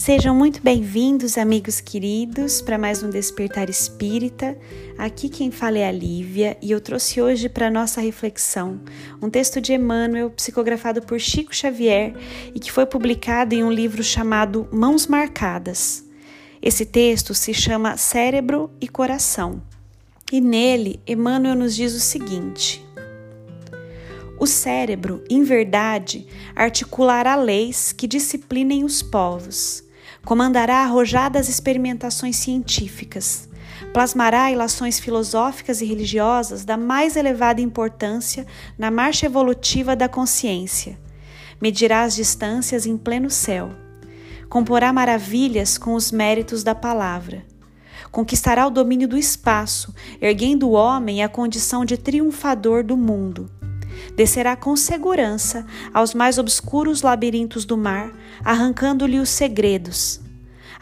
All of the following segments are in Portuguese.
Sejam muito bem-vindos, amigos queridos, para mais um Despertar Espírita. Aqui quem fala é a Lívia e eu trouxe hoje para nossa reflexão um texto de Emmanuel, psicografado por Chico Xavier e que foi publicado em um livro chamado Mãos Marcadas. Esse texto se chama Cérebro e Coração e nele Emmanuel nos diz o seguinte. O cérebro, em verdade, articulará leis que disciplinem os povos comandará arrojadas experimentações científicas, plasmará ilações filosóficas e religiosas da mais elevada importância na marcha evolutiva da consciência, medirá as distâncias em pleno céu, comporá maravilhas com os méritos da palavra, conquistará o domínio do espaço, erguendo o homem à condição de triunfador do mundo descerá com segurança aos mais obscuros labirintos do mar, arrancando-lhe os segredos.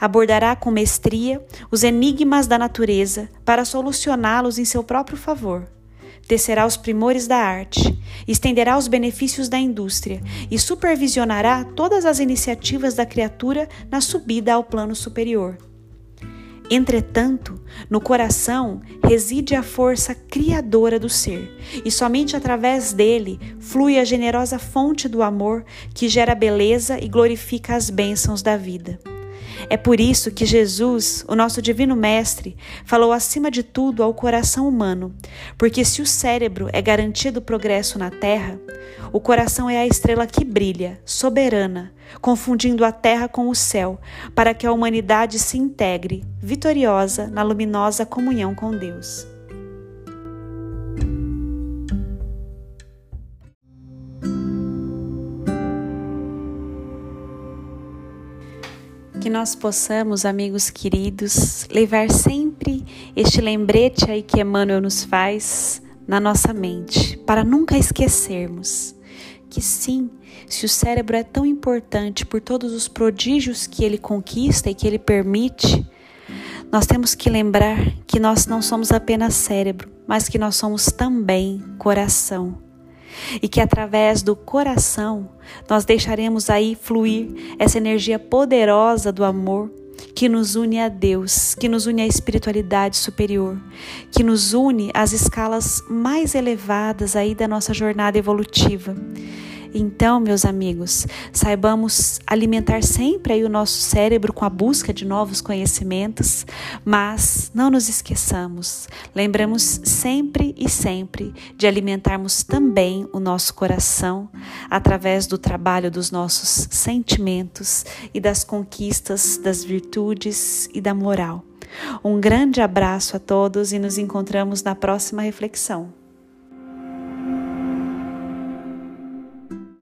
Abordará com mestria os enigmas da natureza para solucioná-los em seu próprio favor. Tecerá os primores da arte, estenderá os benefícios da indústria e supervisionará todas as iniciativas da criatura na subida ao plano superior. Entretanto, no coração reside a força criadora do ser, e somente através dele flui a generosa fonte do amor que gera beleza e glorifica as bênçãos da vida. É por isso que Jesus, o nosso Divino Mestre, falou acima de tudo ao coração humano, porque se o cérebro é garantido progresso na Terra, o coração é a estrela que brilha, soberana, confundindo a terra com o céu, para que a humanidade se integre, vitoriosa, na luminosa comunhão com Deus. Que nós possamos, amigos queridos, levar sempre este lembrete aí que Emmanuel nos faz na nossa mente, para nunca esquecermos que sim, se o cérebro é tão importante por todos os prodígios que ele conquista e que ele permite, nós temos que lembrar que nós não somos apenas cérebro, mas que nós somos também coração. E que através do coração nós deixaremos aí fluir essa energia poderosa do amor que nos une a Deus, que nos une à espiritualidade superior, que nos une às escalas mais elevadas aí da nossa jornada evolutiva. Então, meus amigos, saibamos alimentar sempre aí o nosso cérebro com a busca de novos conhecimentos, mas não nos esqueçamos. Lembramos sempre e sempre de alimentarmos também o nosso coração através do trabalho dos nossos sentimentos e das conquistas das virtudes e da moral. Um grande abraço a todos e nos encontramos na próxima reflexão.